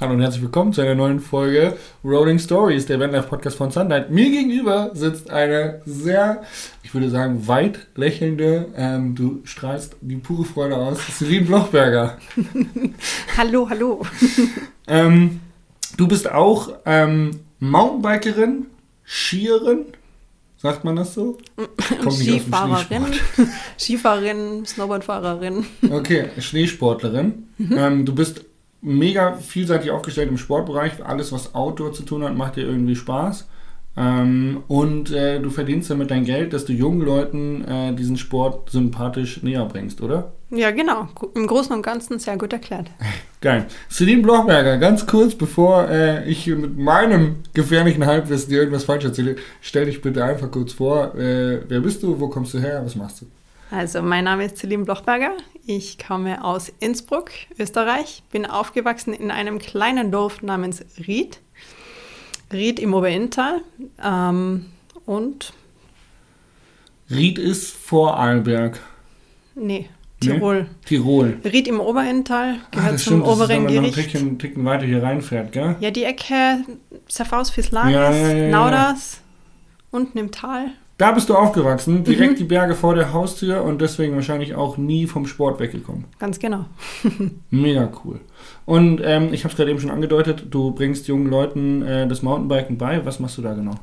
Hallo und herzlich willkommen zu einer neuen Folge Rolling Stories, der Vanlife Podcast von Sunlight. Mir gegenüber sitzt eine sehr, ich würde sagen, weit lächelnde, ähm, du strahlst die pure Freude aus, Celine Blochberger. hallo, hallo. ähm, du bist auch ähm, Mountainbikerin, Skierin, sagt man das so? Skifahrerin, Skifahrerin, Snowboardfahrerin. Okay, Schneesportlerin. Mhm. Ähm, du bist mega vielseitig aufgestellt im Sportbereich. Alles, was Outdoor zu tun hat, macht dir irgendwie Spaß. Ähm, und äh, du verdienst damit dein Geld, dass du jungen Leuten äh, diesen Sport sympathisch näher bringst, oder? Ja, genau. Im Großen und Ganzen sehr gut erklärt. Geil. Celine Blochberger, ganz kurz, bevor äh, ich mit meinem gefährlichen Halbwissen dir irgendwas falsch erzähle, stell dich bitte einfach kurz vor. Äh, wer bist du? Wo kommst du her? Was machst du? Also, mein Name ist Celine Blochberger. Ich komme aus Innsbruck, Österreich. Bin aufgewachsen in einem kleinen Dorf namens Ried. Ried im Oberinntal. Ähm, und. Ried ist Vorarlberg. Nee, Tirol. Nee? Tirol. Ried im Oberinntal gehört ah, zum stimmt, oberen das ist. Wenn man einen Ticken, weiter hier reinfährt, gell? Ja, die Ecke Zerfaus Fislanis, ja, ja, ja, Nauders, unten im Tal. Da bist du aufgewachsen, direkt mhm. die Berge vor der Haustür und deswegen wahrscheinlich auch nie vom Sport weggekommen. Ganz genau. Mega cool. Und ähm, ich habe es gerade eben schon angedeutet, du bringst jungen Leuten äh, das Mountainbiken bei. Was machst du da genau?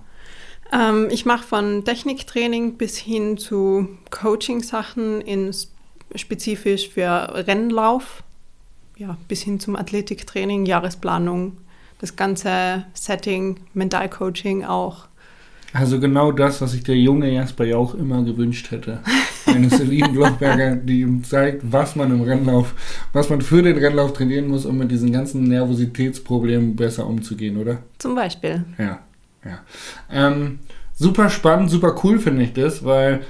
Ähm, ich mache von Techniktraining bis hin zu Coaching-Sachen spezifisch für Rennlauf, ja, bis hin zum Athletiktraining, Jahresplanung, das ganze Setting, Mentalcoaching auch. Also genau das, was sich der junge Jasper ja auch immer gewünscht hätte. Eine Celine Blochberger, die ihm zeigt, was man im Rennlauf, was man für den Rennlauf trainieren muss, um mit diesen ganzen Nervositätsproblemen besser umzugehen, oder? Zum Beispiel. Ja, ja. Ähm, super spannend, super cool finde ich das, weil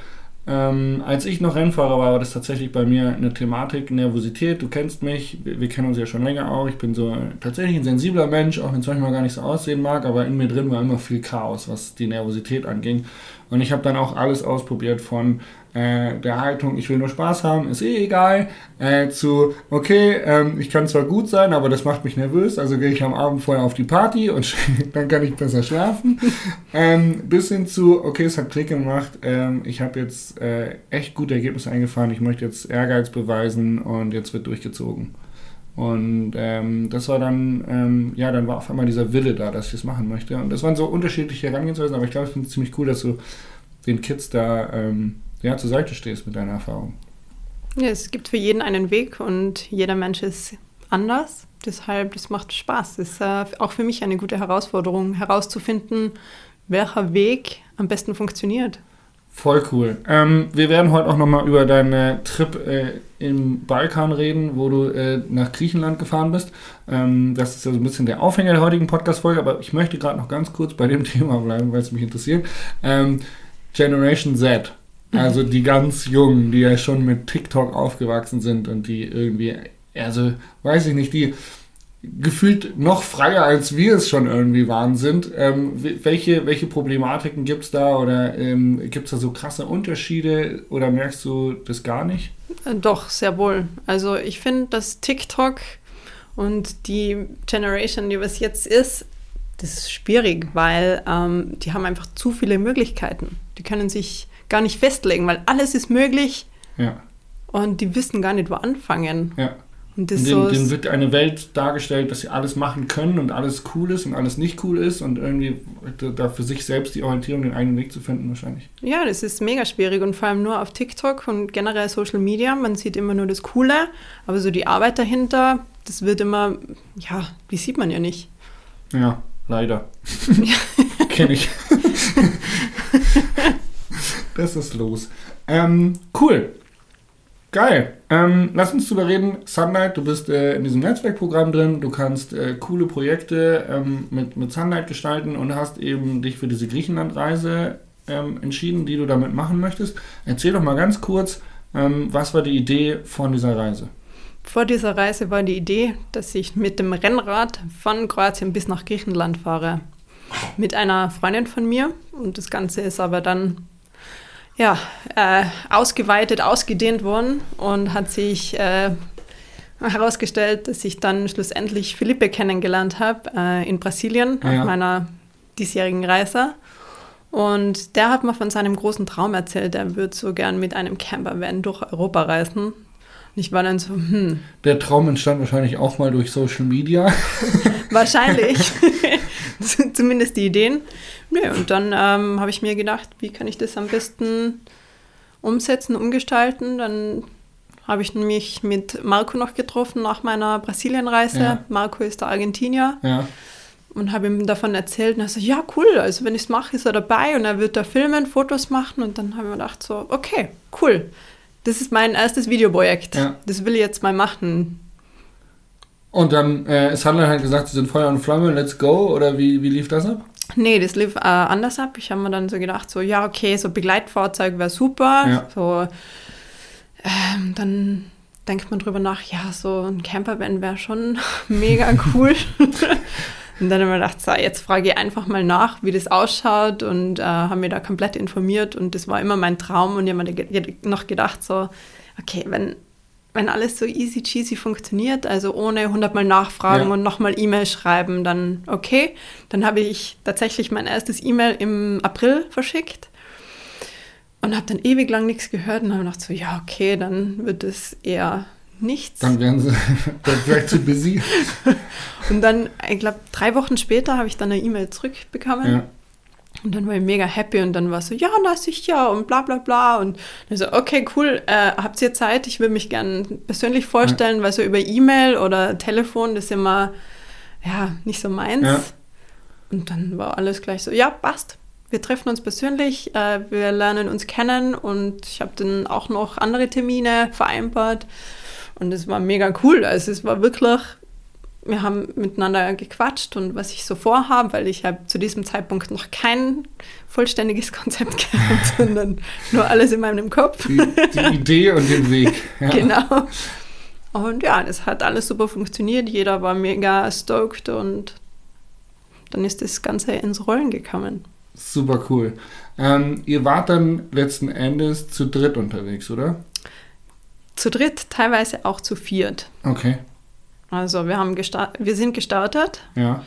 ähm, als ich noch Rennfahrer war, war das tatsächlich bei mir eine Thematik, Nervosität. Du kennst mich, wir, wir kennen uns ja schon länger auch. Ich bin so tatsächlich ein sensibler Mensch, auch wenn es manchmal gar nicht so aussehen mag, aber in mir drin war immer viel Chaos, was die Nervosität anging. Und ich habe dann auch alles ausprobiert von äh, der Haltung, ich will nur Spaß haben, ist eh egal, äh, zu, okay, ähm, ich kann zwar gut sein, aber das macht mich nervös, also gehe ich am Abend vorher auf die Party und dann kann ich besser schlafen, ähm, bis hin zu, okay, es hat Klick gemacht, ähm, ich habe jetzt äh, echt gute Ergebnisse eingefahren, ich möchte jetzt Ehrgeiz beweisen und jetzt wird durchgezogen. Und ähm, das war dann, ähm, ja, dann war auf einmal dieser Wille da, dass ich das machen möchte. Und das waren so unterschiedliche Herangehensweisen, aber ich glaube, ich finde es ziemlich cool, dass du den Kids da ähm, ja, zur Seite stehst mit deiner Erfahrung. Ja, es gibt für jeden einen Weg und jeder Mensch ist anders. Deshalb, das macht Spaß. Es ist äh, auch für mich eine gute Herausforderung, herauszufinden, welcher Weg am besten funktioniert. Voll cool. Ähm, wir werden heute auch nochmal über deinen Trip äh, im Balkan reden, wo du äh, nach Griechenland gefahren bist. Ähm, das ist ja so ein bisschen der Aufhänger der heutigen Podcast-Folge, aber ich möchte gerade noch ganz kurz bei dem Thema bleiben, weil es mich interessiert. Ähm, Generation Z. Also die ganz Jungen, die ja schon mit TikTok aufgewachsen sind und die irgendwie, also weiß ich nicht, die gefühlt noch freier als wir es schon irgendwie waren sind. Ähm, welche, welche Problematiken gibt es da oder ähm, gibt es da so krasse Unterschiede oder merkst du das gar nicht? Äh, doch, sehr wohl. Also ich finde, dass TikTok und die Generation, die was jetzt ist, das ist schwierig, weil ähm, die haben einfach zu viele Möglichkeiten. Die können sich gar nicht festlegen, weil alles ist möglich. Ja. Und die wissen gar nicht, wo anfangen. Ja. Und das denen, denen wird eine Welt dargestellt, dass sie alles machen können und alles cool ist und alles nicht cool ist und irgendwie da für sich selbst die Orientierung, den eigenen Weg zu finden wahrscheinlich. Ja, das ist mega schwierig und vor allem nur auf TikTok und generell Social Media. Man sieht immer nur das Coole, aber so die Arbeit dahinter, das wird immer, ja, die sieht man ja nicht. Ja, leider. Kenne ich. das ist los. Ähm, cool. Geil. Ähm, lass uns drüber reden. Sunlight, du bist äh, in diesem Netzwerkprogramm drin. Du kannst äh, coole Projekte ähm, mit, mit Sunlight gestalten und hast eben dich für diese Griechenlandreise ähm, entschieden, die du damit machen möchtest. Erzähl doch mal ganz kurz, ähm, was war die Idee von dieser Reise? Vor dieser Reise war die Idee, dass ich mit dem Rennrad von Kroatien bis nach Griechenland fahre. Mit einer Freundin von mir. Und das Ganze ist aber dann ja, äh, ausgeweitet, ausgedehnt worden und hat sich äh, herausgestellt, dass ich dann schlussendlich Felipe kennengelernt habe äh, in Brasilien Ja. auf meiner diesjährigen Reise. Und der hat mir von seinem großen Traum erzählt, er würde so gern mit einem Campervan durch Europa reisen. Und ich war dann so, hm, Der Traum entstand wahrscheinlich auch mal durch Social Media. wahrscheinlich. Zumindest die Ideen. Nö, und dann ähm, habe ich mir gedacht, wie kann ich das am besten umsetzen, umgestalten. Dann habe ich mich mit Marco noch getroffen nach meiner Brasilienreise. Ja. Marco ist der Argentinier Ja. und habe ihm davon erzählt. Und er so, ja, cool, also wenn ich es mache, ist er dabei und er wird da filmen, Fotos machen. Und dann haben wir gedacht, so, okay, cool. Das ist mein erstes Videoprojekt. Ja. Das will ich jetzt mal machen. Und dann äh, ist Handel halt gesagt, sie sind Feuer und Flamme, let's go. Oder wie, wie lief das ab? Nee, das lief äh, anders ab. Ich habe mir dann so gedacht, so, ja, okay, so Begleitfahrzeug wäre super. Ja. So, ähm, dann denkt man drüber nach, ja, so ein Campervan wäre schon mega cool. und dann haben wir gedacht, so, jetzt frage ich einfach mal nach, wie das ausschaut und äh, haben mir da komplett informiert und das war immer mein Traum und ich habe mir noch gedacht, so, okay, wenn, wenn alles so easy cheesy funktioniert, also ohne hundertmal nachfragen Ja. und nochmal E-Mail schreiben, dann okay. Dann habe ich tatsächlich mein erstes E-Mail im April verschickt und habe dann ewig lang nichts gehört und habe gedacht so, ja, okay, dann wird es eher nichts. Dann wären sie dann vielleicht zu busy. und dann, ich glaube, drei Wochen später habe ich dann eine E-Mail zurückbekommen. Ja. Und dann war ich mega happy und dann war es so, ja, na sicher und bla bla bla. Und dann so, okay, cool, äh, habt ihr Zeit? Ich würde mich gern persönlich vorstellen, weil so über E-Mail oder Telefon, das ist immer, ja, nicht so meins. Ja. Und dann war alles gleich so, ja, passt. Wir treffen uns persönlich, äh, wir lernen uns kennen und ich habe dann auch noch andere Termine vereinbart. Und es war mega cool. Also es war wirklich, wir haben miteinander gequatscht und was ich so vorhabe, weil ich habe zu diesem Zeitpunkt noch kein vollständiges Konzept gehabt, sondern nur alles in meinem Kopf. Die, die Idee und den Weg. Ja. Genau. Und ja, das hat alles super funktioniert. Jeder war mega stoked und dann ist das Ganze ins Rollen gekommen. Super cool. Ähm, ihr wart dann letzten Endes zu dritt unterwegs, oder? Zu dritt, teilweise auch zu viert. Okay. Also wir, haben wir sind gestartet. Ja.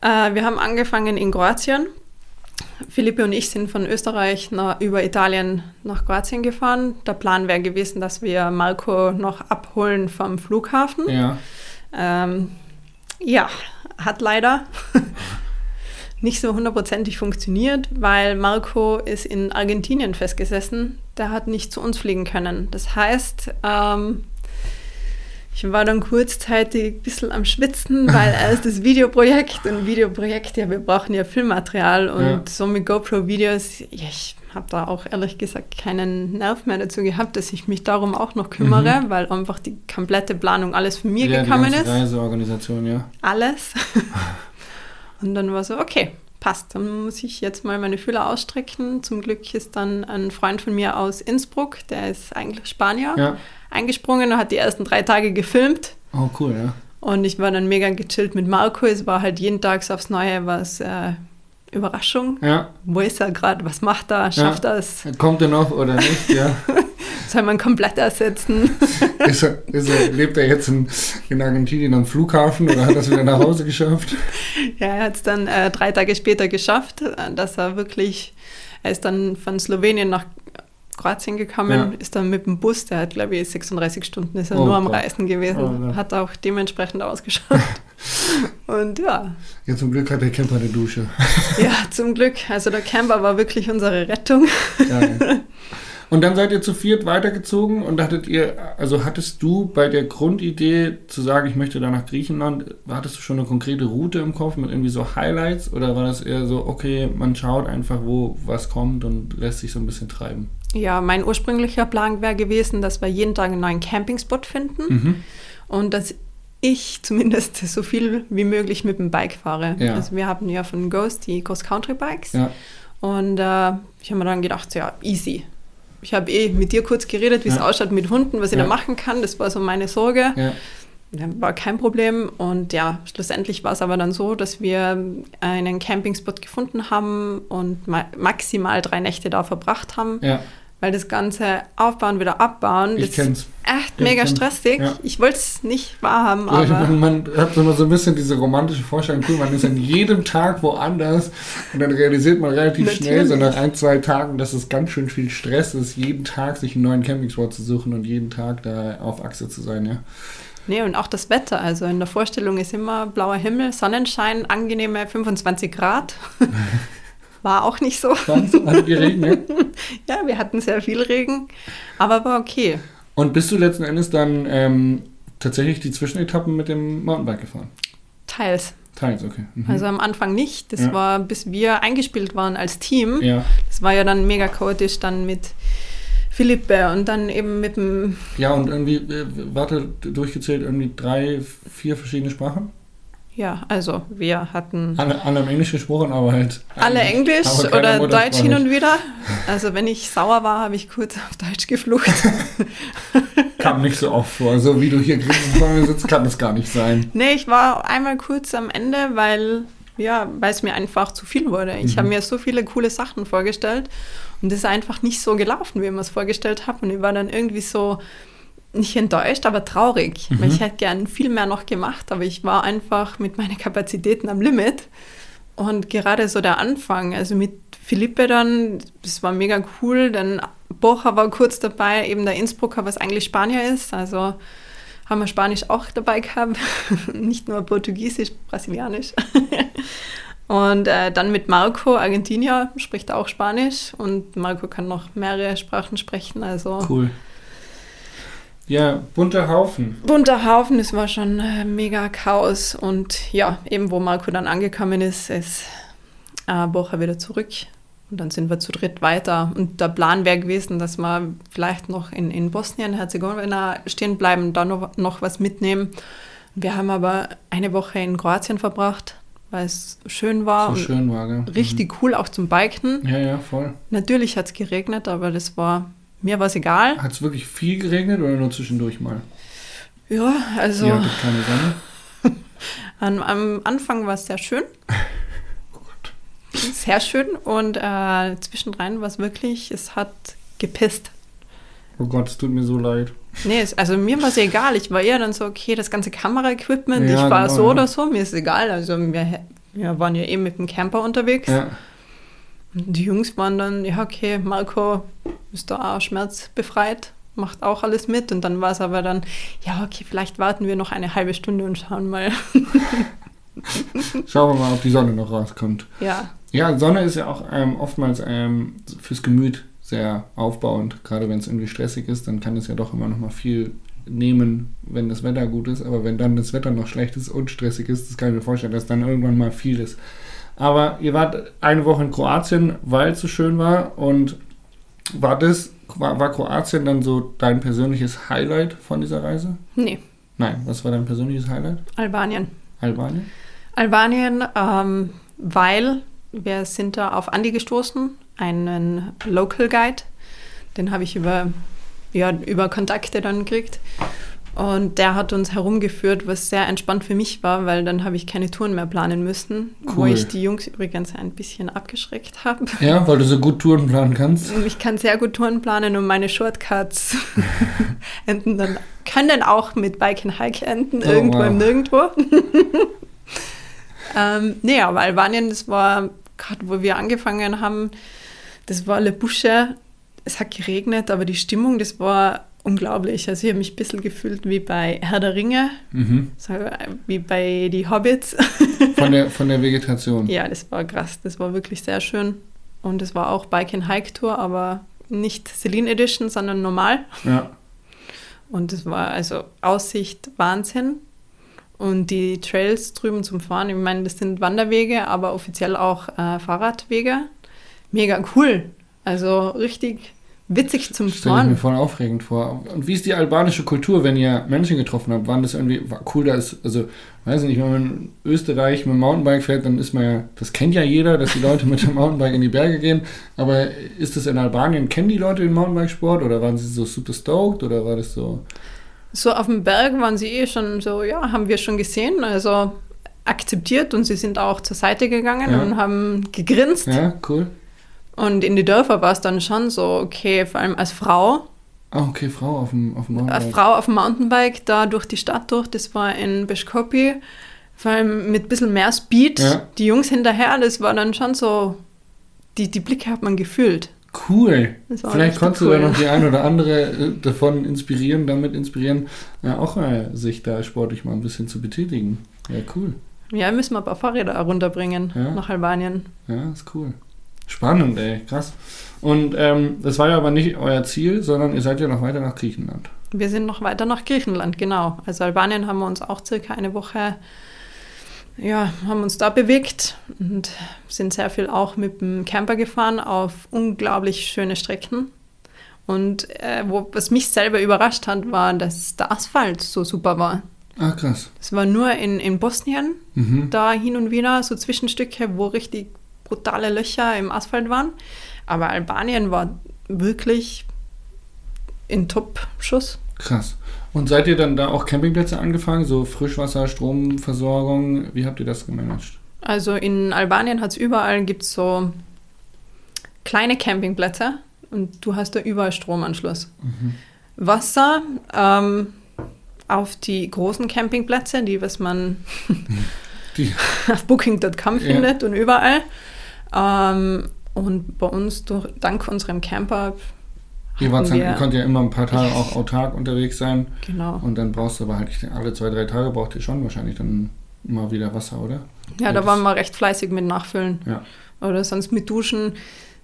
Äh, wir haben angefangen in Kroatien. Philippe und ich sind von Österreich nach, über Italien nach Kroatien gefahren. Der Plan wäre gewesen, dass wir Marco noch abholen vom Flughafen. Ja. Ähm, ja, hat leider nicht so hundertprozentig funktioniert, weil Marco ist in Argentinien festgesessen. Der hat nicht zu uns fliegen können. Das heißt, ähm, ich war dann kurzzeitig ein bisschen am Schwitzen, weil erst das Videoprojekt und Videoprojekt, ja, wir brauchen ja Filmmaterial und Ja. so mit GoPro-Videos, ja, ich habe da auch ehrlich gesagt keinen Nerv mehr dazu gehabt, dass ich mich darum auch noch kümmere, weil einfach die komplette Planung alles von mir ja, gekommen die ganze ist Reiseorganisation, ja. alles. und dann war so, okay, passt, dann muss ich jetzt mal meine Fühler ausstrecken. Zum Glück ist dann ein Freund von mir aus Innsbruck, der ist eigentlich Spanier, Ja. eingesprungen und hat die ersten drei Tage gefilmt. Oh, cool, ja. Und ich war dann mega gechillt mit Marco. Es war halt jeden Tag aufs Neue was äh, Überraschung. Ja. Wo ist er gerade? Was macht er? Schafft er es? Kommt er noch oder nicht? Ja. Soll man komplett ersetzen? ist er, ist er, lebt er jetzt in, in Argentinien am Flughafen oder hat er es wieder nach Hause geschafft? Ja, er hat es dann äh, drei Tage später geschafft, dass er wirklich, er ist dann von Slowenien nach Kroatien gekommen, Ja. ist dann mit dem Bus, der hat glaube ich 36 Stunden, ist er Oh nur am Gott. Reisen gewesen, Oh Gott. hat auch dementsprechend ausgeschaut. Und ja, Ja, zum Glück hat der Camper eine Dusche. ja, zum Glück, also der Camper war wirklich unsere Rettung. Geil. Und dann seid ihr zu viert weitergezogen und hattet ihr, also hattest du bei der Grundidee zu sagen, ich möchte da nach Griechenland, hattest du schon eine konkrete Route im Kopf mit irgendwie so Highlights oder war das eher so, okay, man schaut einfach, wo was kommt und lässt sich so ein bisschen treiben? Ja, mein ursprünglicher Plan wäre gewesen, dass wir jeden Tag einen neuen Campingspot finden Mhm. und dass ich zumindest so viel wie möglich mit dem Bike fahre. Ja. Also wir haben ja von Ghost die Cross-Country-Bikes. Ja, Und äh, ich habe mir dann gedacht, ja, easy. Ich habe eh mit dir kurz geredet, wie es Ja. ausschaut mit Hunden, was ich Ja. da machen kann. Das war so meine Sorge. ja, War kein Problem. Und ja, schlussendlich war es aber dann so, dass wir einen Campingspot gefunden haben und ma maximal drei Nächte da verbracht haben. ja, weil das ganze Aufbauen, wieder abbauen, Ich das kenn's. ist echt Ja, mega ich stressig. Ja. Ich wollte es nicht wahrhaben, Ja, aber man, man hat immer so ein bisschen diese romantische Vorstellung, cool, man ist an jedem Tag woanders und dann realisiert man relativ schnell, so Natürlich. nach ein, zwei Tagen, dass es ganz schön viel Stress ist, jeden Tag sich einen neuen Campingspot zu suchen und jeden Tag da auf Achse zu sein, ja. nee, und auch das Wetter. Also in der Vorstellung ist immer blauer Himmel, Sonnenschein, angenehme 25 Grad. War auch nicht so. Hat geregnet. Ja, wir hatten sehr viel Regen, aber war okay. Und bist du letzten Endes dann ähm, tatsächlich die Zwischenetappen mit dem Mountainbike gefahren? Teils. Teils, okay. Mhm. Also am Anfang nicht. Das Ja. war, bis wir eingespielt waren als Team. ja. Das war ja dann mega chaotisch dann mit Philippe und dann eben mit dem, ja, und irgendwie, äh, warte, durchgezählt, irgendwie drei, vier verschiedene Sprachen? Ja, also wir hatten Alle, alle im Englisch gesprochen, aber halt. alle Englisch oder. Deutsch hin und wieder. Also wenn ich sauer war, habe ich kurz auf Deutsch geflucht. Kam nicht so oft vor. So wie du hier sitzt, kann das gar nicht sein. nee, ich war einmal kurz am Ende, weil ja, weil es mir einfach zu viel wurde. Ich Mhm. habe mir so viele coole Sachen vorgestellt und es ist einfach nicht so gelaufen, wie ich mir es vorgestellt habe. Und ich war dann irgendwie so nicht enttäuscht, aber traurig. Mhm. Weil ich hätte gern viel mehr noch gemacht, aber ich war einfach mit meinen Kapazitäten am Limit. Und gerade so der Anfang, also mit Philippe dann, das war mega cool. Dann Bocha war kurz dabei, eben der Innsbrucker, was eigentlich Spanier ist. Also haben wir Spanisch auch dabei gehabt, nicht nur Portugiesisch, Brasilianisch. Und äh, dann mit Marco, Argentinier, spricht auch Spanisch und Marco kann noch mehrere Sprachen sprechen. Also Cool. Ja, bunter Haufen. bunter Haufen, es war schon äh, mega Chaos. Und ja, eben wo Marco dann angekommen ist, ist äh, Bocha wieder zurück. Und dann sind wir zu dritt weiter. Und der Plan wäre gewesen, dass wir vielleicht noch in, in Bosnien-Herzegowina stehen bleiben, da noch, noch was mitnehmen. Wir haben aber eine Woche in Kroatien verbracht, weil es schön war So schön war, gell? richtig cool auch zum Biken. Mhm. Ja, ja, voll. Natürlich hat es geregnet, aber das war, mir war es egal. Hat es wirklich viel geregnet oder nur zwischendurch mal? Ja, also Ihr hattet keine Sonne? am, am Anfang war es sehr schön. Oh Gott. Sehr schön und äh, zwischendrin war es wirklich, es hat gepisst. Oh Gott, es tut mir so leid. Nee, also mir war es egal. Ich war eher dann so, okay, das ganze Kameraequipment, Ja, ich war genau, so ja. oder so, mir ist egal. Also wir, wir waren ja eben mit dem Camper unterwegs. Ja. Und die Jungs waren dann, ja, okay, Marco ist da auch schmerzbefreit, macht auch alles mit. Und dann war es aber dann, ja, okay, vielleicht warten wir noch eine halbe Stunde und schauen mal. Schauen wir mal, ob die Sonne noch rauskommt. ja, Ja, Sonne ist ja auch ähm, oftmals ähm, fürs Gemüt sehr aufbauend. Gerade wenn es irgendwie stressig ist, dann kann es ja doch immer noch mal viel nehmen, wenn das Wetter gut ist. Aber wenn dann das Wetter noch schlecht ist und stressig ist, das kann ich mir vorstellen, dass dann irgendwann mal viel ist. Aber ihr wart eine Woche in Kroatien, weil es so schön war. Und war das, war, war Kroatien dann so dein persönliches Highlight von dieser Reise? nee, Nein, was war dein persönliches Highlight? Albanien. Albanien? Albanien, ähm, weil wir sind da auf Andi gestoßen, einen Local Guide. Den habe ich über, ja, über Kontakte dann gekriegt. Und der hat uns herumgeführt, was sehr entspannt für mich war, weil dann habe ich keine Touren mehr planen müssen, wo Cool. ich die Jungs übrigens ein bisschen abgeschreckt habe. Ja, weil du so gut Touren planen kannst. Ich kann sehr gut Touren planen und meine Shortcuts enden dann, können auch mit Bike and Hike enden, Oh, irgendwo wow. im Nirgendwo. ähm, nee, aber Albanien, das war gerade, wo wir angefangen haben, das war alle Busche. Es hat geregnet, aber die Stimmung, das war unglaublich. Also ich habe mich ein bisschen gefühlt wie bei Herr der Ringe, Mhm. so wie bei die Hobbits. Von der, von der Vegetation. Ja, das war krass. Das war wirklich sehr schön. Und es war auch Bike and Hike Tour, aber nicht Celine Edition, sondern normal. Ja. Und es war also Aussicht Wahnsinn. Und die Trails drüben zum Fahren, ich meine, das sind Wanderwege, aber offiziell auch äh, Fahrradwege. Mega cool. Also richtig witzig zum Stelle ich mir voll aufregend vor. Und wie ist die albanische Kultur, wenn ihr Menschen getroffen habt? Waren das irgendwie war cool, da ist, also, weiß ich nicht, wenn man in Österreich mit dem Mountainbike fährt, dann ist man ja, das kennt ja jeder, dass die Leute mit dem Mountainbike in die Berge gehen. Aber ist das in Albanien, kennen die Leute den Mountainbikesport oder waren sie so super stoked oder war das so? So auf dem Berg waren sie eh schon so, ja, haben wir schon gesehen. Also akzeptiert und sie sind auch zur Seite gegangen Ja. und haben gegrinst. Ja, cool. Und in die Dörfer war es dann schon so, okay, vor allem als Frau, Ah, okay, Frau auf dem, auf dem Mountainbike. Frau auf dem Mountainbike da durch die Stadt durch, das war in Beschkopi, vor allem mit ein bisschen mehr Speed. Ja. Die Jungs hinterher, das war dann schon so, die, die Blicke hat man gefühlt. Cool. Vielleicht konntest du cool. da noch die ein oder andere äh, davon inspirieren, damit inspirieren, ja, auch äh, sich da sportlich mal ein bisschen zu betätigen. Ja, cool. Ja, müssen wir ein paar Fahrräder runterbringen Ja. nach Albanien. Ja, ist cool. Spannend, ey, krass. Und ähm, das war ja aber nicht euer Ziel, sondern ihr seid ja noch weiter nach Griechenland. Wir sind noch weiter nach Griechenland, genau. Also Albanien haben wir uns auch circa eine Woche, ja, haben uns da bewegt und sind sehr viel auch mit dem Camper gefahren auf unglaublich schöne Strecken. Und äh, wo, was mich selber überrascht hat, war, dass der Asphalt so super war. Ah, krass. Es war nur in, in Bosnien, Mhm. da hin und wieder so Zwischenstücke, wo richtig brutale Löcher im Asphalt waren. Aber Albanien war wirklich in Top-Schuss. Krass. Und seid ihr dann da auch Campingplätze angefangen, so Frischwasser, Stromversorgung? Wie habt ihr das gemanagt? Also in Albanien hat es überall gibt's so kleine Campingplätze und du hast da überall Stromanschluss. Wasser ähm, auf die großen Campingplätze, die was man Die, auf Booking.com Ja. findet und überall. Ähm, und bei uns, durch, dank unserem Camper, ihr, wart hatten dann, ihr konnt ja immer ein paar Tage auch autark unterwegs sein. genau. Und dann brauchst du aber halt alle zwei, drei Tage braucht ihr schon wahrscheinlich dann mal wieder Wasser, oder? Ja, da das- waren wir recht fleißig mit Nachfüllen. Ja. Oder sonst mit Duschen.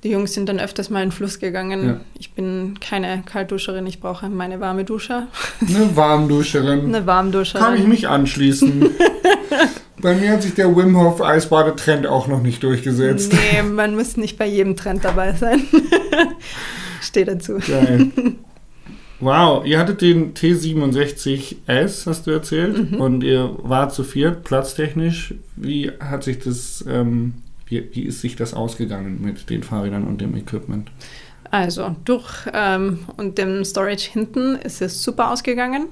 Die Jungs sind dann öfters mal in den Fluss gegangen. Ja. Ich bin keine Kaltduscherin, ich brauche meine warme Dusche. Eine Warmduscherin. Eine Warmduscherin. Kann ich mich anschließen. Bei mir hat sich der Wim Hof Eisbadetrend auch noch nicht durchgesetzt. Nee, man muss nicht bei jedem Trend dabei sein. Steht dazu. Geil. Wow, ihr hattet den T67S, hast du erzählt, Mhm. und ihr wart zu viert, platztechnisch. Wie hat sich das, ähm, wie, wie ist sich das ausgegangen mit den Fahrrädern und dem Equipment? Also, durch ähm, und dem Storage hinten ist es super ausgegangen.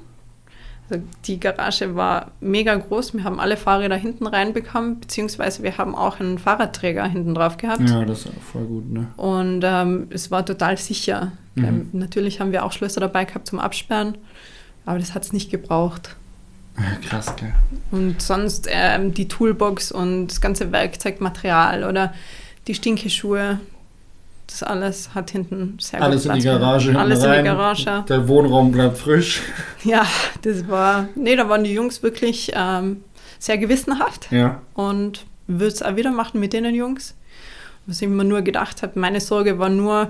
Die Garage war mega groß. Wir haben alle Fahrräder hinten reinbekommen, beziehungsweise wir haben auch einen Fahrradträger hinten drauf gehabt. Ja, das ist voll gut, ne? Und ähm, es war total sicher. Mhm. Ähm, natürlich haben wir auch Schlösser dabei gehabt zum Absperren, aber das hat es nicht gebraucht. Krass, gell. Und sonst ähm, die Toolbox und das ganze Werkzeugmaterial oder die Stinkeschuhe, das alles hat hinten sehr Alles gut in die Garage. Alles hinten in rein. die Garage. Der Wohnraum bleibt frisch. Ja, das war, nee, da waren die Jungs wirklich ähm, sehr gewissenhaft Ja. und würde es auch wieder machen mit denen Jungs. Was ich mir nur gedacht habe, meine Sorge war nur,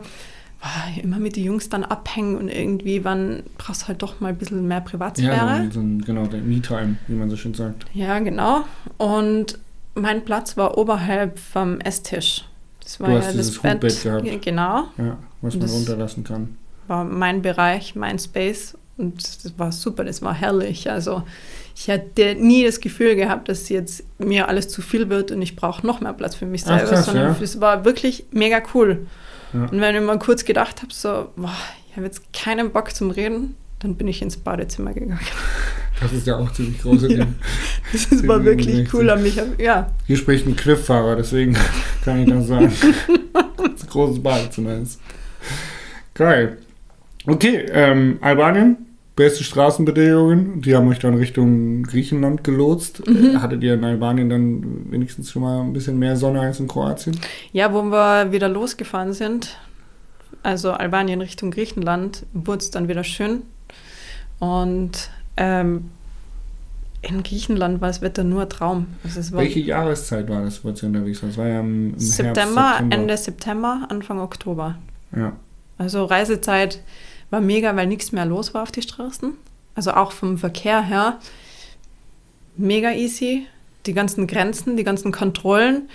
ah, immer mit den Jungs dann abhängen und irgendwie, wann brauchst du halt doch mal ein bisschen mehr Ja, Privatsphäre. so ein, genau, der Me-Time, wie man so schön sagt. Ja, genau. Und mein Platz war oberhalb vom Esstisch. Das war Du ja hast das dieses Bett. Gehabt. Ja, Genau. Ja, was man runterlassen kann. War mein Bereich, mein Space. Und das war super, das war herrlich. Also ich hatte nie das Gefühl gehabt, dass jetzt mir alles zu viel wird und ich brauche noch mehr Platz für mich Ach, selber, krass, sondern ja. es war wirklich mega cool. Ja. Und wenn ich mal kurz gedacht habe, so, boah, ich habe jetzt keinen Bock zum Reden, dann bin ich ins Badezimmer gegangen. Das ist ja auch ziemlich groß. Ja. Das war wirklich cool an mich. Ja, Hier spricht ein Cliff-Fahrer, deswegen kann ich das sagen. das ein großes Badezimmer ist. Geil. Okay, ähm, Albanien, beste Straßenbedingungen. Die haben euch dann Richtung Griechenland gelotst. Mhm. Hattet ihr in Albanien dann wenigstens schon mal ein bisschen mehr Sonne als in Kroatien? Ja, wo wir wieder losgefahren sind, also Albanien Richtung Griechenland, wurde es dann wieder schön. Und ähm, in Griechenland war das Wetter nur ein Traum. Also Welche Jahreszeit war das, wo ihr unterwegs war? Das war ja im, im September, Herbst, September. Ende September, Anfang Oktober. Ja. Also Reisezeit war mega, weil nichts mehr los war auf die Straßen. Also auch vom Verkehr her mega easy. Die ganzen Grenzen, die ganzen Kontrollen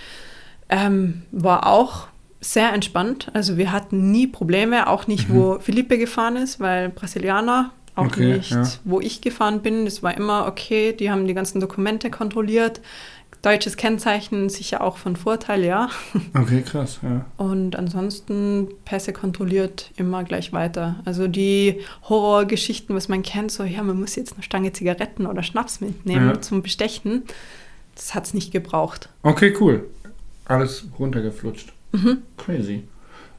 ähm, war auch sehr entspannt. Also wir hatten nie Probleme, auch nicht, wo Felipe gefahren ist, weil Brasilianer, auch. Okay, nicht, ja. wo ich gefahren bin. Es war immer okay, die haben die ganzen Dokumente kontrolliert. Deutsches Kennzeichen sicher auch von Vorteil, ja. Okay, krass. Ja. Und ansonsten Pässe kontrolliert immer gleich weiter. Also die Horrorgeschichten, was man kennt, so ja, man muss jetzt eine Stange Zigaretten oder Schnaps mitnehmen Ja. zum Bestechen, das hat es nicht gebraucht. Okay, cool. Alles runtergeflutscht. Mhm. Crazy.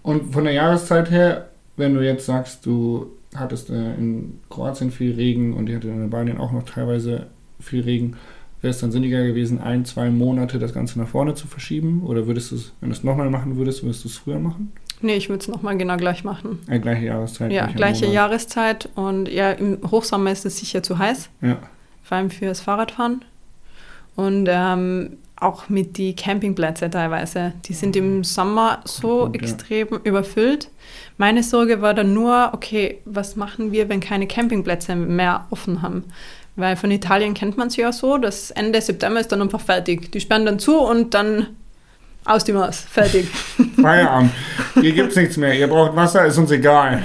Und von der Jahreszeit her, wenn du jetzt sagst, du hattest äh, in Kroatien viel Regen und ihr hattet in Albanien auch noch teilweise viel Regen, wäre es dann sinniger gewesen, ein, zwei Monate das Ganze nach vorne zu verschieben? Oder würdest du es, wenn du es nochmal machen würdest, würdest du es früher machen? Nee, ich würde es nochmal genau gleich machen. Äh, gleiche Jahreszeit. Ja, gleiche Monat. Jahreszeit und ja, im Hochsommer ist es sicher zu heiß, Ja, vor allem fürs Fahrradfahren. Und ähm, auch mit die Campingplätze teilweise. Die sind im Sommer so Gut, ja. extrem überfüllt. Meine Sorge war dann nur, okay, was machen wir, wenn keine Campingplätze mehr offen haben? Weil von Italien kennt man es ja so, dass Ende September ist dann einfach fertig. Die sperren dann zu und dann aus die Maus. Fertig. Feierabend. Hier gibt's nichts mehr. Ihr braucht Wasser, ist uns egal.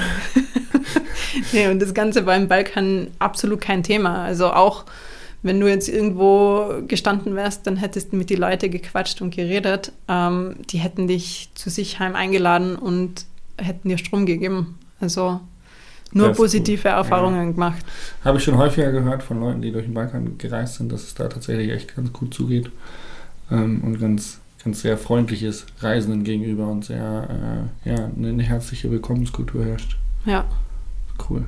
nee, und das Ganze war im Balkan absolut kein Thema. Also auch wenn du jetzt irgendwo gestanden wärst, dann hättest du mit die Leute gequatscht und geredet. Ähm, die hätten dich zu sich heim eingeladen und hätten dir Strom gegeben. Also nur positive gut, Erfahrungen gemacht. Habe ich schon häufiger gehört von Leuten, die durch den Balkan gereist sind, dass es da tatsächlich echt ganz gut zugeht. Ähm, und ganz, ganz sehr freundliches Reisenden gegenüber und sehr, äh, ja, eine herzliche Willkommenskultur herrscht. Ja. Cool.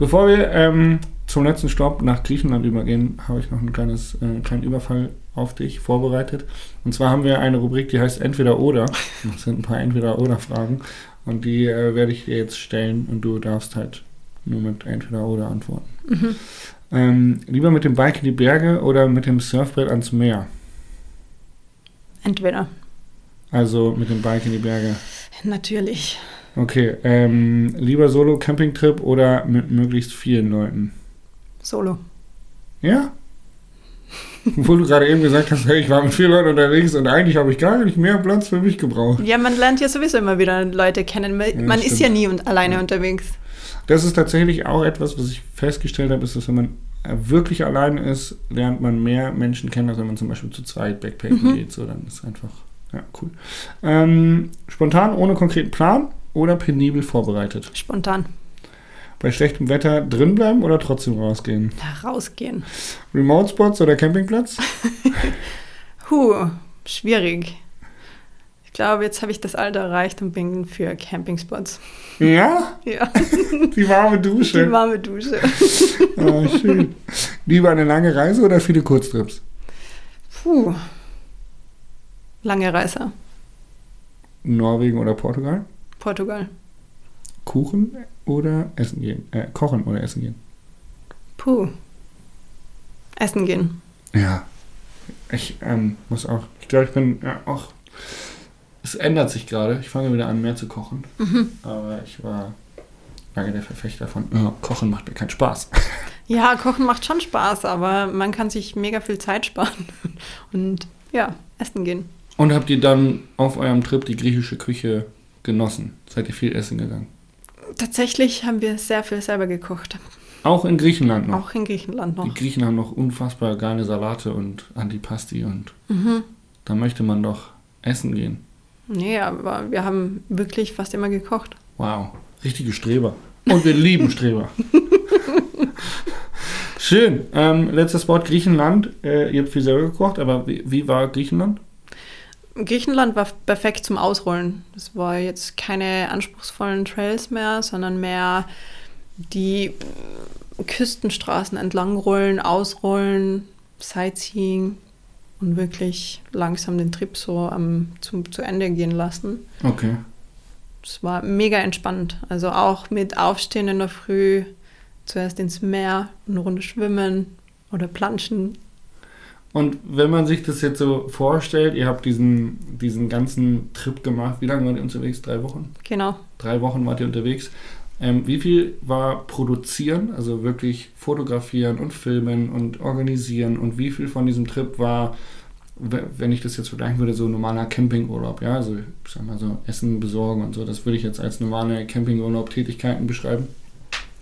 Bevor wir ähm, zum letzten Stopp nach Griechenland übergehen, habe ich noch ein kleines, äh, kleinen Überfall auf dich vorbereitet. Und zwar haben wir eine Rubrik, die heißt Entweder oder. Das sind ein paar Entweder-oder-Fragen. Und die äh, werde ich dir jetzt stellen und du darfst halt nur mit Entweder oder antworten. Mhm. Ähm, lieber mit dem Bike in die Berge oder mit dem Surfbrett ans Meer? Entweder. Also mit dem Bike in die Berge. Natürlich. Okay, ähm, lieber Solo-Campingtrip oder mit möglichst vielen Leuten? Solo. Ja? Obwohl du gerade eben gesagt hast, hey, ich war mit vier Leuten unterwegs und eigentlich habe ich gar nicht mehr Platz für mich gebraucht. Ja, man lernt ja sowieso immer wieder Leute kennen. Man, Ja, ist ja nie und alleine Ja. unterwegs. Das ist tatsächlich auch etwas, was ich festgestellt habe, ist, dass wenn man äh, wirklich alleine ist, lernt man mehr Menschen kennen, als wenn man zum Beispiel zu zweit Backpacken Mhm. geht. So, dann ist einfach, ja, cool. Ähm, spontan, ohne konkreten Plan oder penibel vorbereitet? Spontan. Bei schlechtem Wetter drinbleiben oder trotzdem rausgehen? Rausgehen. Remote-Spots oder Campingplatz? Huh, schwierig. Ich glaube, jetzt habe ich das Alter erreicht und bin für Campingspots. Ja, Ja, die warme die Dusche. warme Dusche. Ah, schön. Lieber eine lange Reise oder viele Kurztrips? Puh. Lange Reise. Norwegen oder Portugal? Portugal. Kuchen oder essen gehen? Äh, kochen oder essen gehen? Puh. Essen gehen. Ja. Ich ähm, muss auch. Ich glaube, ich bin ja, auch. Es ändert sich gerade. Ich fange wieder an, mehr zu kochen. Mhm. Aber ich war lange der Verfechter von, ja, Kochen macht mir keinen Spaß. Ja, Kochen macht schon Spaß, aber man kann sich mega viel Zeit sparen. Und ja, essen gehen. Und habt ihr dann auf eurem Trip die griechische Küche genossen? Seid ihr viel essen gegangen? Tatsächlich haben wir sehr viel selber gekocht. Auch in Griechenland noch. Auch in Griechenland Die noch. Griechen haben noch unfassbar geile Salate und Antipasti und Mhm. da möchte man doch essen gehen. Nee, aber wir haben wirklich fast immer gekocht. Wow, richtige Streber. Und wir lieben Streber. Schön. Ähm, letztes Wort Griechenland. Äh, ihr habt viel selber gekocht, aber wie, wie war Griechenland? Griechenland war perfekt zum Ausrollen. Das war jetzt keine anspruchsvollen Trails mehr, sondern mehr die Küstenstraßen entlangrollen, ausrollen, Sightseeing und wirklich langsam den Trip so am, zu, zu Ende gehen lassen. Okay. Es war mega entspannt. Also auch mit Aufstehen in der Früh, zuerst ins Meer, eine Runde schwimmen oder planschen. Und wenn man sich das jetzt so vorstellt, ihr habt diesen, diesen ganzen Trip gemacht. Wie lange wart ihr unterwegs? Drei Wochen? Genau. Drei Wochen wart ihr unterwegs. Ähm, wie viel war produzieren, also wirklich fotografieren und filmen und organisieren und wie viel von diesem Trip war, wenn ich das jetzt vergleichen würde, so normaler Campingurlaub, ja, also ich sag mal so Essen besorgen und so, das würde ich jetzt als normale Campingurlaub-Tätigkeiten beschreiben.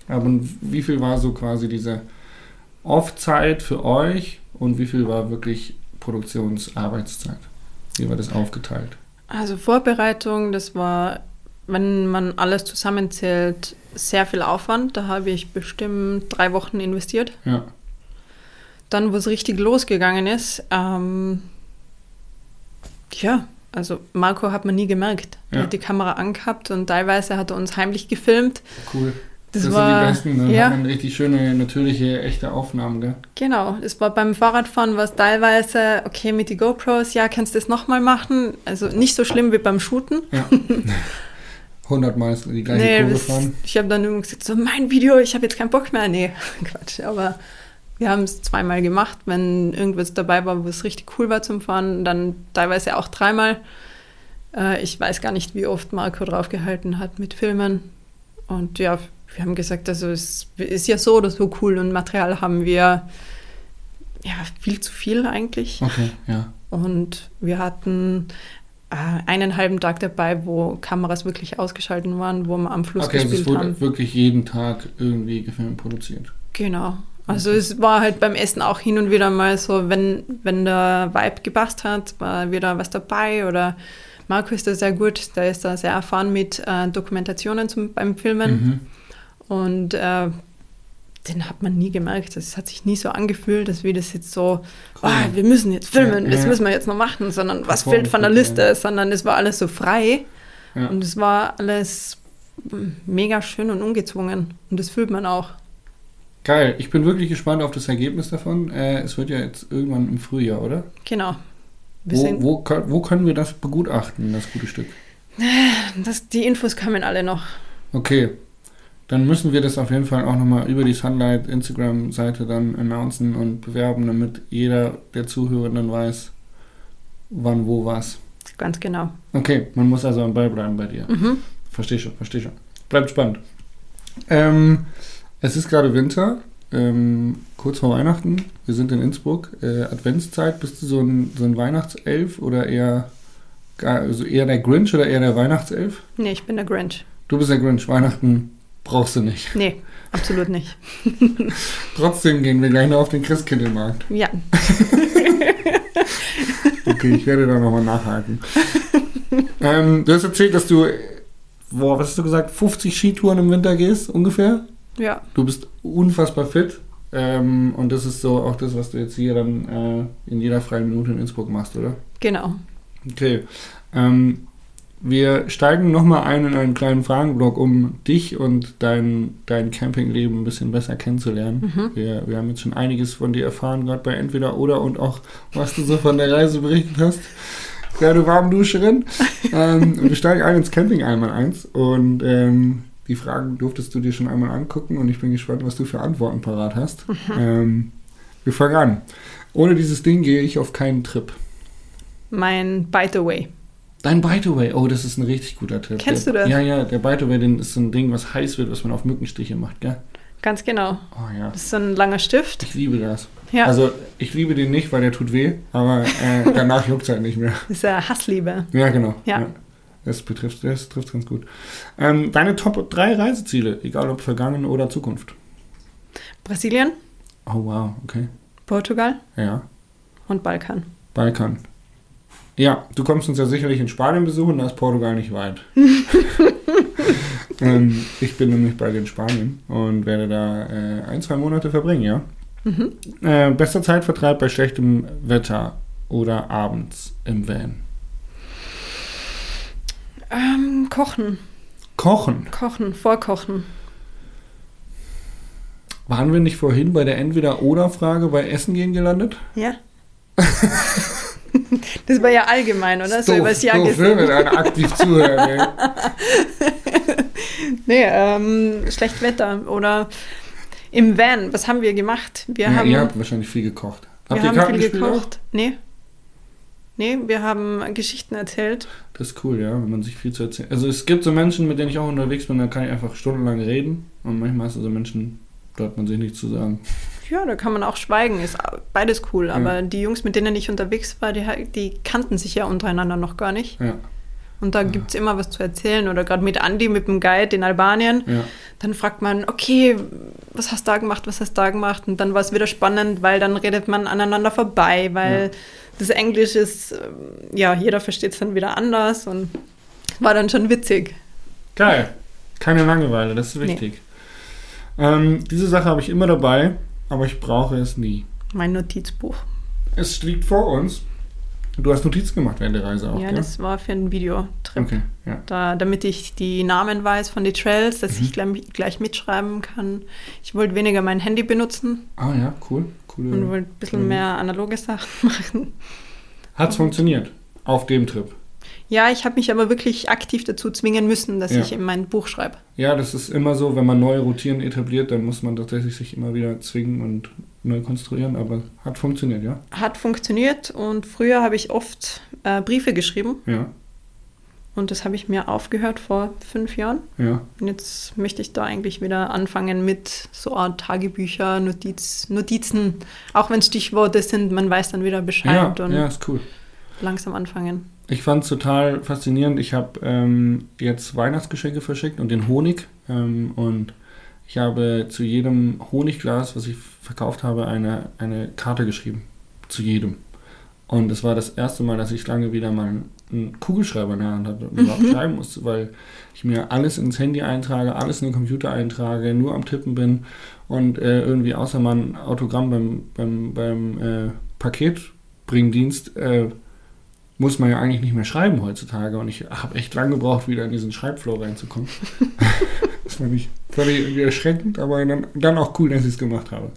Aber wie viel war so quasi diese Off-Zeit für euch und wie viel war wirklich Produktionsarbeitszeit? Wie war das aufgeteilt? Also Vorbereitung, das war, wenn man alles zusammenzählt, sehr viel Aufwand. Da habe ich bestimmt drei Wochen investiert. Ja, Dann, wo es richtig losgegangen ist, ähm, ja, also Marco hat man nie gemerkt. Er Ja. hat die Kamera angehabt und teilweise hat er uns heimlich gefilmt. Cool. Das, Das, war, sind die besten, ne? ja, Hat man richtig schöne, natürliche, echte Aufnahmen, gell? genau. Es war beim Fahrradfahren war es teilweise, okay, mit die GoPros, ja, kannst du das nochmal machen? Also nicht so schlimm wie beim Shooten. Ja. 100 Mal die gleiche Nee, Kurve das, fahren. ich habe dann immer gesagt, so mein Video, ich habe jetzt keinen Bock mehr. Nee, Quatsch. Aber wir haben es zweimal gemacht, wenn irgendwas dabei war, wo es richtig cool war zum Fahren. Dann teilweise auch dreimal. Äh, ich weiß gar nicht, wie oft Marco draufgehalten hat mit Filmen. Und ja, wir haben gesagt, also es ist ja so oder so cool und Material haben wir ja viel zu viel eigentlich. Okay, ja. Und wir hatten äh, einen halben Tag dabei, wo Kameras wirklich ausgeschalten waren, wo wir am Fluss Okay, also es gespielt wurde haben. wirklich jeden Tag irgendwie gefilmt produziert. Genau. Also es war halt beim Essen auch hin und wieder mal so, wenn, wenn der Vibe gepasst hat, war wieder was dabei oder Marco ist da sehr gut, der ist da sehr erfahren mit äh, Dokumentationen zum, beim Filmen Mhm. Und äh, den hat man nie gemerkt. Es hat sich nie so angefühlt, dass wir das jetzt so, Cool. ah, wir müssen jetzt filmen, Ja, das ja. müssen wir jetzt noch machen, sondern was fehlt von der Liste, ja. sondern es war alles so frei und es war alles mega schön und ungezwungen und das fühlt man auch. Geil, ich bin wirklich gespannt auf das Ergebnis davon. Äh, es wird ja jetzt irgendwann im Frühjahr, oder? Genau. Wo, wo, wo können wir das begutachten, das gute Stück? Das, die Infos kamen alle noch. Okay, dann müssen wir das auf jeden Fall auch nochmal über die Sunlight Instagram-Seite dann announcen und bewerben, damit jeder der Zuhörenden weiß, wann, wo, was. Ganz genau. Okay, man muss also am Ball bleiben bei dir. Mhm. Verstehe schon, verstehe schon. Bleibt spannend. Ähm, es ist gerade Winter, ähm, kurz vor Weihnachten. Wir sind in Innsbruck. Äh, Adventszeit, bist du so ein, so ein Weihnachtself oder eher, also eher der Grinch oder eher der Weihnachtself? Nee, ich bin der Grinch. Du bist der Grinch, Weihnachten brauchst du nicht. Nee, absolut nicht. Trotzdem gehen wir gleich noch auf den Christkindlmarkt. Ja, Okay, ich werde da nochmal nachhaken. ähm, du hast erzählt, dass du, boah, was hast du gesagt, 50 Skitouren im Winter gehst, ungefähr? ja, Du bist unfassbar fit. Ähm, und das ist so auch das, was du jetzt hier dann äh, in jeder freien Minute in Innsbruck machst, oder? genau. Okay. Ähm, wir steigen nochmal ein in einen kleinen Fragenblock, um dich und dein, dein Campingleben ein bisschen besser kennenzulernen. Mhm. Wir, wir haben jetzt schon einiges von dir erfahren, gerade bei Entweder oder und auch, was du so von der Reise berichtet hast. Ja, du Warmduscherin. ähm, und wir steigen ein ins Camping einmal eins und ähm, die Fragen durftest du dir schon einmal angucken und ich bin gespannt, was du für Antworten parat hast. Ähm, wir fangen an. Ohne dieses Ding gehe ich auf keinen Trip. Mein By the Way. Dein Bite Away, oh, das ist ein richtig guter Tipp. Kennst der, du das? Ja, ja, der Bite Away, den ist so ein Ding, was heiß wird, was man auf Mückenstiche macht, gell? Ganz genau. Oh ja, Das ist so ein langer Stift. ich liebe das. Ja, Also, ich liebe den nicht, weil der tut weh, aber äh, danach juckt es halt nicht mehr. das ist ja Hassliebe. Ja, genau. Ja. Das betrifft, das trifft ganz gut. Ähm, deine Top 3 Reiseziele, egal ob vergangen oder Zukunft. Brasilien, Oh wow, okay. Portugal Ja, und Balkan. Balkan. Ja, du kommst uns ja sicherlich in Spanien besuchen, da ist Portugal nicht weit. ähm, ich bin nämlich bald in Spanien und werde da äh, ein, zwei Monate verbringen, ja. Mhm. Äh, bester Zeitvertreib bei schlechtem Wetter oder abends im Van. Ähm, kochen. Kochen. Kochen, vorkochen. Waren wir nicht vorhin bei der Entweder-Oder-Frage bei Essen gehen gelandet? Ja. das war ja allgemein, oder? So Doof, übers Jahr doof, ne, wenn gesehen. einer aktiv zuhört. ey. Nee, ähm, schlecht Wetter. Oder im Van, was haben wir gemacht? Wir Ja, haben, ihr habt wahrscheinlich viel gekocht. wir Habt ihr haben viel gespielt auch? gekocht. Nee. Nee, wir haben Geschichten erzählt. Das ist cool, ja, wenn man sich viel zu erzählen. Also es gibt so Menschen, mit denen ich auch unterwegs bin, da kann ich einfach stundenlang reden. Und manchmal hast du so Menschen, da hat man sich nichts zu sagen. Ja, da kann man auch schweigen, ist beides cool. Aber die Jungs, mit denen ich unterwegs war, die, die kannten sich ja untereinander noch gar nicht. Ja, Und da gibt es immer was zu erzählen. Oder gerade mit Andy, mit dem Guide in Albanien. ja. Dann fragt man, okay, was hast du da gemacht, was hast du da gemacht? Und dann war es wieder spannend, weil dann redet man aneinander vorbei, weil Ja. das Englisch ist, ähm, ja, jeder versteht es dann wieder anders und war dann schon witzig. Geil. Keine Langeweile, das ist Nee. wichtig. Ähm, diese Sache habe ich immer dabei, aber ich brauche es nie. Mein Notizbuch. Es liegt vor uns. Du hast Notizen gemacht während der Reise auch, ja, gell? das war für einen Videotrip. Okay, ja. Da, damit ich die Namen weiß von den Trails, dass Mhm. ich gleich, gleich mitschreiben kann. Ich wollte weniger mein Handy benutzen Ah ja, cool. und Coole. wollte ein bisschen Mhm. mehr analoge Sachen machen. Hat's funktioniert auf dem Trip? Ja, ich habe mich aber wirklich aktiv dazu zwingen müssen, dass Ja. ich in mein Buch schreibe. Ja, das ist immer so, wenn man neue Routinen etabliert, dann muss man tatsächlich sich immer wieder zwingen und neu konstruieren, aber hat funktioniert, ja? Hat funktioniert und früher habe ich oft äh, Briefe geschrieben Ja, und das habe ich mir aufgehört vor fünf Jahren. ja. Und jetzt möchte ich da eigentlich wieder anfangen mit so Art Tagebücher, Notiz, Notizen, auch wenn Stichworte sind, man weiß dann wieder Ja, Bescheid und ja, ist cool. langsam anfangen. Ich fand es total faszinierend. Ich habe ähm, jetzt Weihnachtsgeschenke verschickt und den Honig. Ähm, und ich habe zu jedem Honigglas, was ich verkauft habe, eine, eine Karte geschrieben. Zu jedem. Und es war das erste Mal, dass ich lange wieder mal einen Kugelschreiber in der Hand hatte und überhaupt schreiben musste, weil ich mir alles ins Handy eintrage, alles in den Computer eintrage, nur am Tippen bin und äh, irgendwie außer mal ein Autogramm beim, beim, beim äh, Paketbringdienst äh, muss man ja eigentlich nicht mehr schreiben heutzutage. Und ich habe echt lange gebraucht, wieder in diesen Schreibflow reinzukommen. das fand ich völlig irgendwie erschreckend, aber dann, dann auch cool, dass ich es gemacht habe.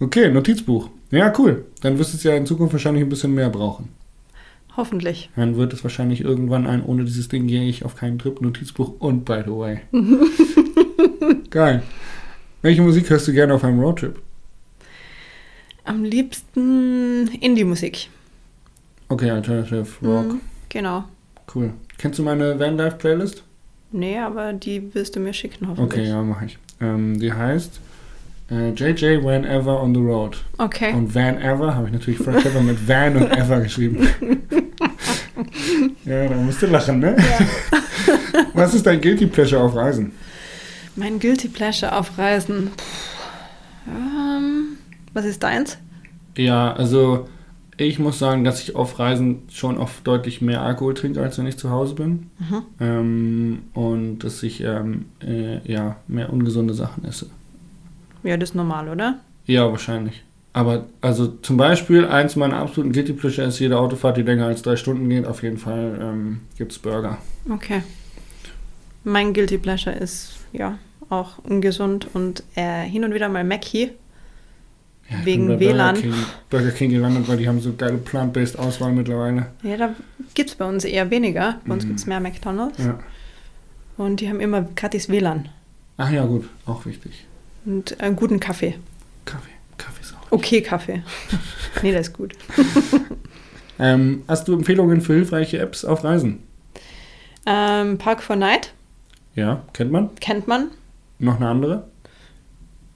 Okay, Notizbuch. Ja, cool. Dann wirst du es ja in Zukunft wahrscheinlich ein bisschen mehr brauchen. Hoffentlich. Dann wird es wahrscheinlich irgendwann ein, ohne dieses Ding gehe ich auf keinen Trip, Notizbuch und by the way. Geil. Welche Musik hörst du gerne auf einem Roadtrip? Am liebsten Indie-Musik. Okay, Alternative Rock. Mhm, Genau. Cool. Kennst du meine Vanlife-Playlist? Nee, aber die wirst du mir schicken, Okay, hoffentlich. ja, mache ich. Ähm, die heißt äh, JJ Whenever on the Road. Okay. Und Whenever habe ich natürlich voll clever mit Van und Ever geschrieben. ja, da musst du lachen, ne? Was ist dein Guilty Pleasure auf Reisen? Mein Guilty Pleasure auf Reisen. Puh. Ähm, was ist deins? Ja, also ich muss sagen, dass ich auf Reisen schon oft deutlich mehr Alkohol trinke, als wenn ich zu Hause bin. Mhm. Ähm, und dass ich ähm, äh, ja, mehr ungesunde Sachen esse. Ja, das ist normal, oder? Ja, wahrscheinlich. Aber also zum Beispiel, eins meiner absoluten Guilty Pleasure ist jede Autofahrt, die länger als drei Stunden geht. Auf jeden Fall ähm, gibt es Burger. Okay. Mein Guilty Pleasure ist ja auch ungesund und äh, hin und wieder mal Mackie. Ja, Wegen WLAN. Burger King, Burger King gelandet, weil die haben so geile Plant-Based Auswahl mittlerweile. Ja, da gibt es bei uns eher weniger. Bei uns Mhm. gibt es mehr McDonalds. Ja. Und die haben immer gratis WLAN Ach ja, gut, auch wichtig. und einen guten Kaffee. Kaffee. Kaffee ist auch. Okay, Kaffee. nee, der ist gut. Ähm, hast du Empfehlungen für hilfreiche Apps auf Reisen? Ähm, Park for Night Ja, kennt man. kennt man. Noch eine andere?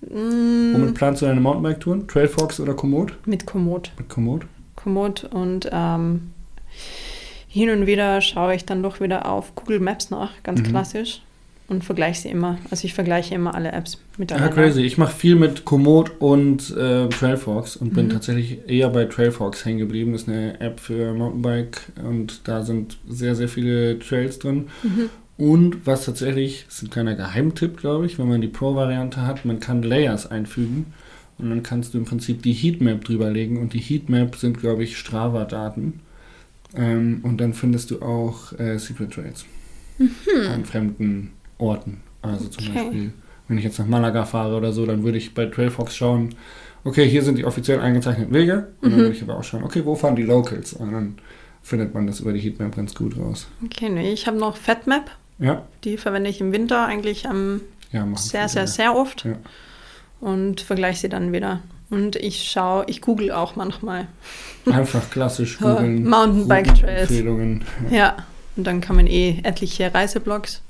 Mm, Womit planst du deine Mountainbike-Touren? Trailfox oder Komoot? mit Komoot. Mit Komoot? Komoot und ähm, hin und wieder schaue ich dann doch wieder auf Google Maps nach, ganz Mhm. klassisch. Und vergleiche sie immer. Also ich vergleiche immer alle Apps Ja, miteinander. crazy. Ich mache viel mit Komoot und äh, Trailfox und bin Mhm. tatsächlich eher bei Trailfox hängen geblieben. Das ist eine App für Mountainbike und da sind sehr, sehr viele Trails drin. Mhm. Und was tatsächlich, das ist ein kleiner Geheimtipp, glaube ich, wenn man die Pro-Variante hat, man kann Layers einfügen und dann kannst du im Prinzip die Heatmap drüberlegen und die Heatmap sind, glaube ich, Strava-Daten. Ähm, und dann findest du auch äh, Secret Trails an fremden Orten. Also zum Okay. Beispiel, wenn ich jetzt nach Malaga fahre oder so, dann würde ich bei Trailfox schauen, okay, hier sind die offiziell eingezeichneten Wege. Und dann Mhm. würde ich aber auch schauen, okay, wo fahren die Locals? Und dann findet man das über die Heatmap ganz gut raus. Okay, nee, ich habe noch FatMap. Ja, Die verwende ich im Winter eigentlich am ja, machen sehr, sehr, sehr oft. Ja. Und vergleiche sie dann wieder. Und ich schaue, ich google auch manchmal. Einfach klassisch Ja, googeln. Mountainbike Trails. Empfehlungen. Ja. Und dann kann man eh etliche Reiseblogs.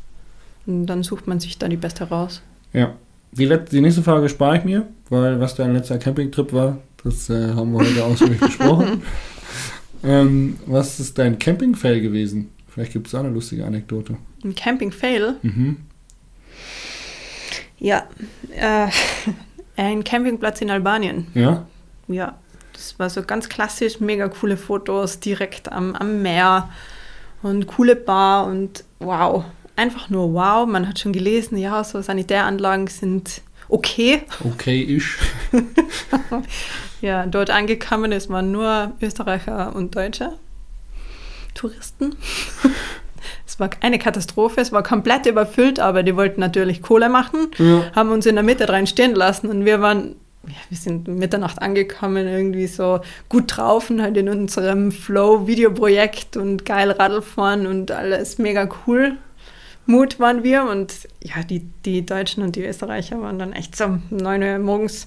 Und dann sucht man sich da die beste raus. Ja. Die, let die nächste Frage spare ich mir, weil was dein letzter Campingtrip war, das äh, haben wir heute ausführlich besprochen. Ähm, was ist dein Camping-Fail gewesen? Vielleicht gibt es da eine lustige Anekdote. Ein Camping-Fail. Mhm. Ja. Äh, ein Campingplatz in Albanien. Ja? Ja. Das war so ganz klassisch, mega coole Fotos direkt am, am Meer und coole Bar und wow. Einfach nur wow. Man hat schon gelesen, ja, so Sanitäranlagen sind okay. Okay, ich. Ja, dort angekommen ist man nur Österreicher und Deutsche. Touristen. Es war eine Katastrophe, es war komplett überfüllt, aber die wollten natürlich Kohle machen, Ja. haben uns in der Mitte rein stehen lassen und wir waren, ja, wir sind Mitternacht angekommen, irgendwie so gut drauf und halt in unserem Flow-Videoprojekt und geil Radl fahren und alles mega cool. Mut waren wir und ja, die, die Deutschen und die Österreicher waren dann echt so um 9 Uhr morgens,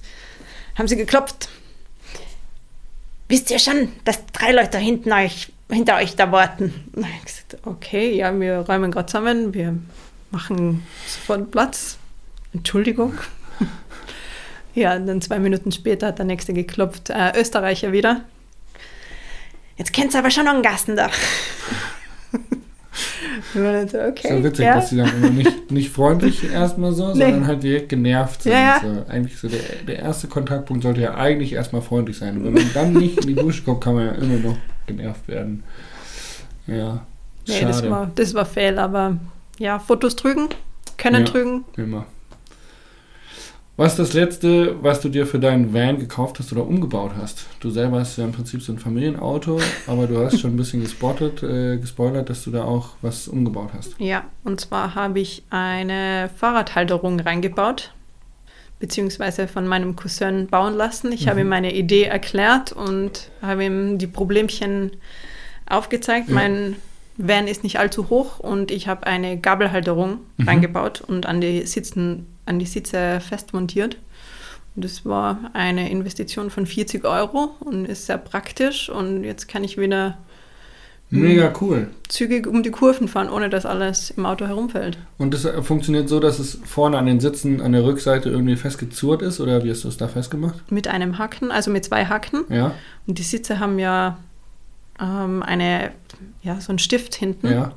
haben sie geklopft. Wisst ihr schon, dass drei Leute hinten euch, hinter euch da warten? Und ich gesagt, okay, ja, wir räumen gerade zusammen, wir machen sofort Platz. Entschuldigung. ja, und dann zwei Minuten später hat der nächste geklopft, äh, Österreicher wieder. Jetzt kennt ihr aber schon noch einen Gasten da. Okay, Ist ja witzig, ja. dass sie dann immer nicht, nicht freundlich erstmal so, Nee. sondern halt direkt genervt sind. Ja, ja. So, eigentlich so der, der erste Kontaktpunkt sollte ja eigentlich erstmal freundlich sein. Und wenn man dann nicht in die Dusche kommt, kann man ja immer noch genervt werden. Ja. Nee, das war, das war fail, aber ja, Fotos trügen, können Ja. trügen. Immer. Was ist das letzte, was du dir für deinen Van gekauft hast oder umgebaut hast? Du selber hast ja im Prinzip so ein Familienauto, aber du hast schon ein bisschen gespottet, äh, gespoilert, dass du da auch was umgebaut hast. Ja, und zwar habe ich eine Fahrradhalterung reingebaut, beziehungsweise von meinem Cousin bauen lassen. Ich habe ihm meine Idee erklärt und habe ihm die Problemchen aufgezeigt. Ja. Mein Van ist nicht allzu hoch und ich habe eine Gabelhalterung Mhm. reingebaut und an die, Sitzen, an die Sitze festmontiert. Und das war eine Investition von 40 Euro und ist sehr praktisch. Und jetzt kann ich wieder Mega cool. zügig um die Kurven fahren, ohne dass alles im Auto herumfällt. Und das äh, funktioniert so, dass es vorne an den Sitzen an der Rückseite irgendwie festgezurrt ist oder wie hast du es da festgemacht? Mit einem Haken, also mit zwei Haken. Ja, Und die Sitze haben ja ähm, eine, ja, so einen Stift hinten. ja,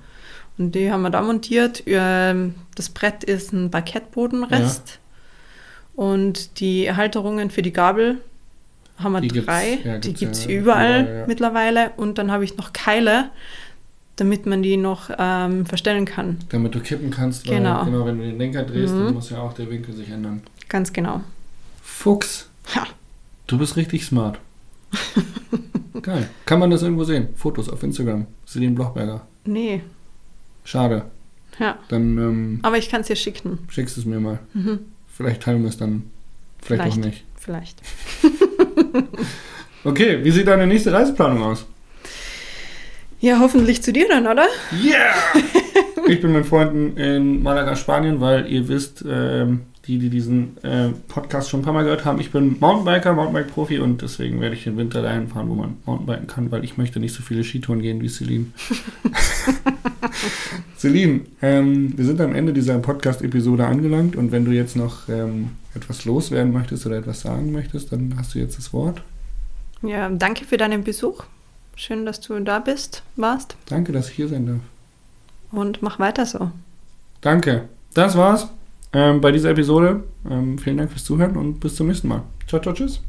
Und die haben wir da montiert. Ähm, Das Brett ist ein Parkettbodenrest. Und die Halterungen für die Gabel haben wir Die gibt's- drei. ja, die gibt's gibt es ja überall, überall, ja. mittlerweile. Und dann habe ich noch Keile, damit man die noch ähm, verstellen kann. damit du kippen kannst, weil Genau. genau, wenn du den Lenker drehst, Mhm. dann muss ja auch der Winkel sich ändern. Ganz genau. Fuchs, Ha. du bist richtig smart. Geil. Kann man das irgendwo sehen? Fotos auf Instagram. Celine Blochberger. Nee, Schade. ja. Dann ähm, Aber ich kann es dir schicken. schickst du es mir mal. Mhm. Vielleicht teilen wir es dann. Vielleicht, auch Vielleicht. nicht. Vielleicht. Okay, wie sieht deine nächste Reiseplanung aus? Ja, hoffentlich zu dir dann, oder? Yeah! ich bin mit Freunden in Malaga, Spanien, weil ihr wisst, ähm, die, die diesen äh, Podcast schon ein paar Mal gehört haben, ich bin Mountainbiker, Mountainbike-Profi und deswegen werde ich den Winter dahin fahren, wo man Mountainbiken kann, weil ich möchte nicht so viele Skitouren gehen wie Celine. Celine, ähm, wir sind am Ende dieser Podcast-Episode angelangt und wenn du jetzt noch ähm, etwas loswerden möchtest oder etwas sagen möchtest, dann hast du jetzt das Wort. Ja, danke für deinen Besuch. Schön, dass du da bist, warst. Danke, dass ich hier sein darf. Und mach weiter so. Danke. Das war's ähm, bei dieser Episode. Ähm, vielen Dank fürs Zuhören und bis zum nächsten Mal. Ciao, ciao, tschüss.